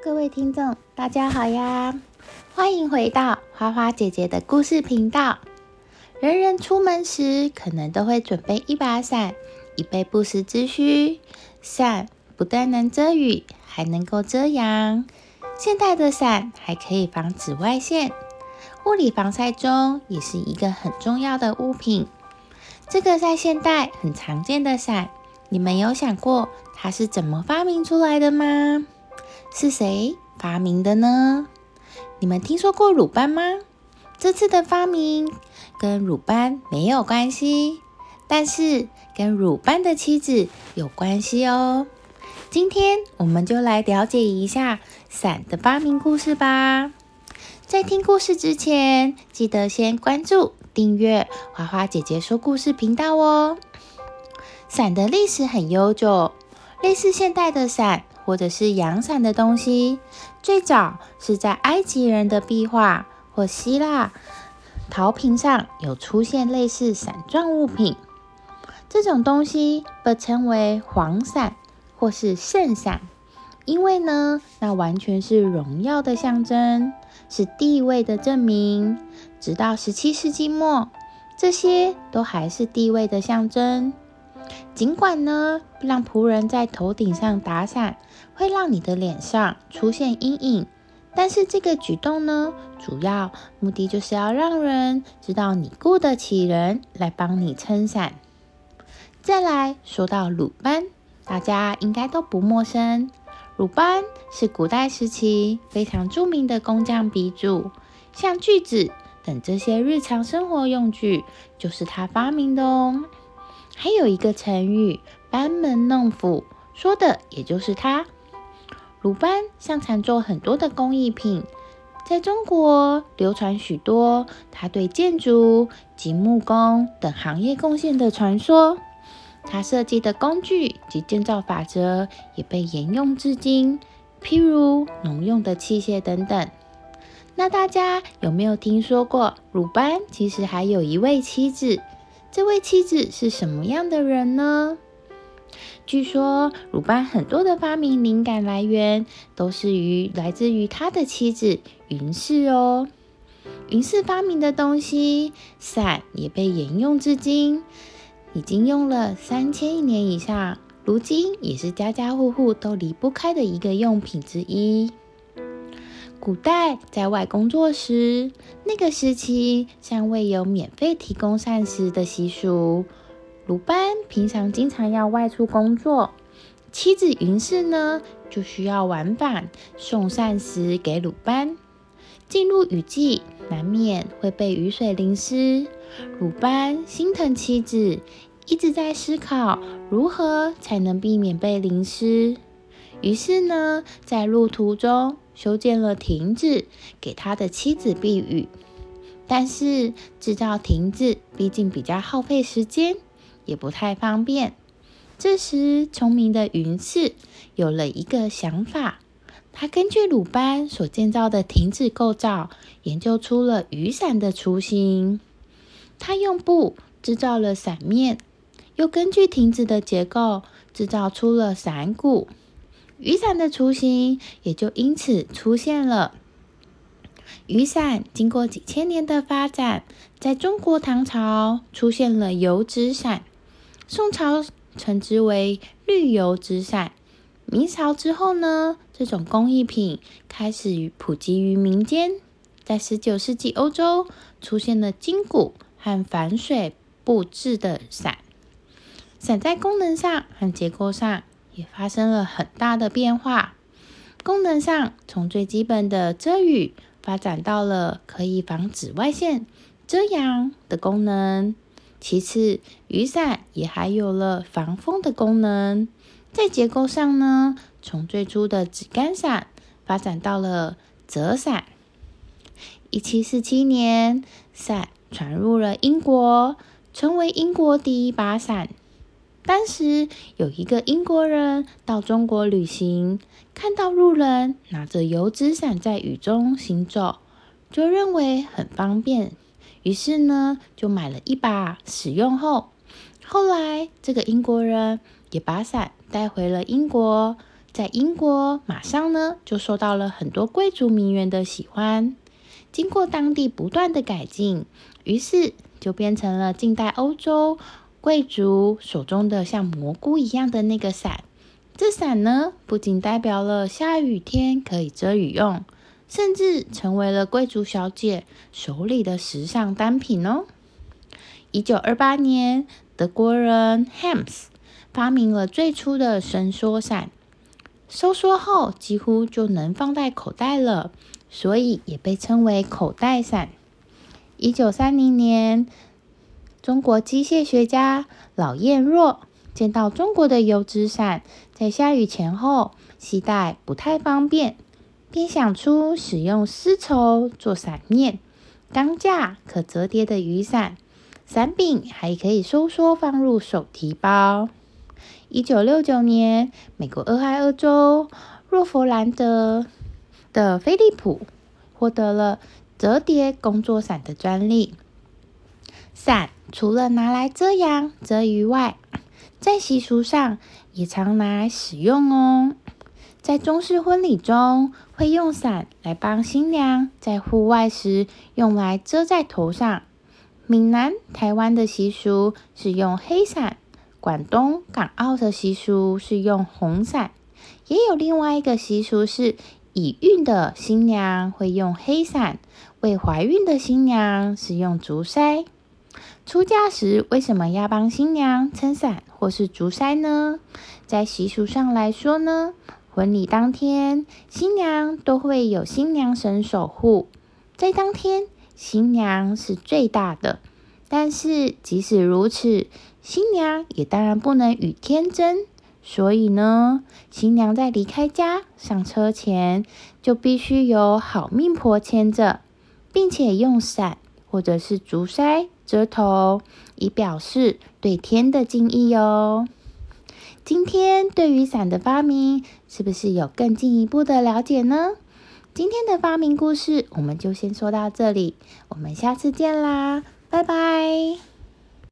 各位听众，大家好呀！欢迎回到花花姐姐的故事频道。人人出门时，可能都会准备一把伞，以备不时之需。伞不但能遮雨，还能够遮阳。现代的伞还可以防紫外线，物理防晒中也是一个很重要的物品。这个在现代很常见的伞，你们有想过它是怎么发明出来的吗？是谁发明的呢？你们听说过鲁班吗？这次的发明跟鲁班没有关系，但是跟鲁班的妻子有关系哦。今天我们就来了解一下伞的发明故事吧。在听故事之前，记得先关注、订阅花花姐姐说故事频道哦。伞的历史很悠久，类似现代的伞。或者是阳伞的东西，最早是在埃及人的壁画或希腊陶瓶上有出现类似伞状物品。这种东西被称为黄伞或是圣伞，因为呢，那完全是荣耀的象征，是地位的证明。直到十七世纪末，这些都还是地位的象征。尽管呢，让仆人在头顶上打伞会让你的脸上出现阴影，但是这个举动呢，主要目的就是要让人知道你雇得起人来帮你撑伞。再来说到鲁班，大家应该都不陌生。鲁班是古代时期非常著名的工匠鼻祖，像锯子等这些日常生活用具就是他发明的哦。还有一个成语“班门弄斧”，说的也就是他。鲁班擅长做很多的工艺品，在中国流传许多他对建筑及木工等行业贡献的传说。他设计的工具及建造法则也被沿用至今，譬如农用的器械等等。那大家有没有听说过鲁班其实还有一位妻子？这位妻子是什么样的人呢？据说鲁班很多的发明灵感来源都是于来自于他的妻子云氏哦。云氏发明的东西，伞也被沿用至今，已经用了三千年以上，如今也是家家户户都离不开的一个用品之一。古代在外工作时，那个时期尚未有免费提供膳食的习俗。鲁班平常经常要外出工作，妻子云氏呢就需要往返送膳食给鲁班。进入雨季，难免会被雨水淋湿。鲁班心疼妻子，一直在思考如何才能避免被淋湿。于是呢，在路途中。修建了亭子，给他的妻子避雨。但是制造亭子毕竟比较耗费时间，也不太方便。这时，聪明的云氏有了一个想法。他根据鲁班所建造的亭子构造，研究出了雨伞的雏形。他用布制造了伞面，又根据亭子的结构制造出了伞骨。雨伞的雏形也就因此出现了。雨伞经过几千年的发展，在中国唐朝出现了油纸伞，宋朝称之为绿油纸伞。明朝之后呢，这种工艺品开始普及于民间。在十九世纪，欧洲出现了金骨和反水布制的伞。伞在功能上和结构上。也发生了很大的变化。功能上，从最基本的遮雨发展到了可以防紫外线、遮阳的功能。其次，雨伞也还有了防风的功能。在结构上呢，从最初的纸干伞发展到了折伞。一七四七年，伞传入了英国，成为英国第一把伞。当时有一个英国人到中国旅行，看到路人拿着油纸伞在雨中行走，就认为很方便，于是呢就买了一把使用后，后来这个英国人也把伞带回了英国，在英国马上呢就受到了很多贵族名媛的喜欢。经过当地不断的改进，于是就变成了近代欧洲贵族手中的像蘑菇一样的那个伞。这伞呢，不仅代表了下雨天可以遮雨用，甚至成为了贵族小姐手里的时尚单品哦。一九二八年，德国人 Hams 发明了最初的伸缩伞，收缩后几乎就能放在口袋了。所以也被称为口袋伞。一九三零年，中国机械学家老彦若见到中国的油纸伞在下雨前后携带不太方便，便想出使用丝绸做伞面、钢架可折叠的雨伞，伞柄还可以收缩放入手提包。一九六九年，美国俄亥俄州若佛兰德。的菲利普获得了折叠工作伞的专利。伞除了拿来遮阳遮雨外，在习俗上也常拿来使用哦。在中式婚礼中，会用伞来帮新娘在户外时用来遮在头上。闽南、台湾的习俗是用黑伞，广东、港澳的习俗是用红伞，也有另外一个习俗是。已孕的新娘会用黑伞，未怀孕的新娘是用竹筛。出嫁时为什么要帮新娘撑伞或是竹筛呢？在习俗上来说呢，婚礼当天新娘都会有新娘神守护，在当天新娘是最大的。但是即使如此，新娘也当然不能与天争。所以呢，新娘在离开家上车前，就必须有好命婆牵着，并且用伞或者是竹筛遮头，以表示对天的敬意哦。今天对雨伞的发明，是不是有更进一步的了解呢？今天的发明故事，我们就先说到这里，我们下次见啦，拜拜。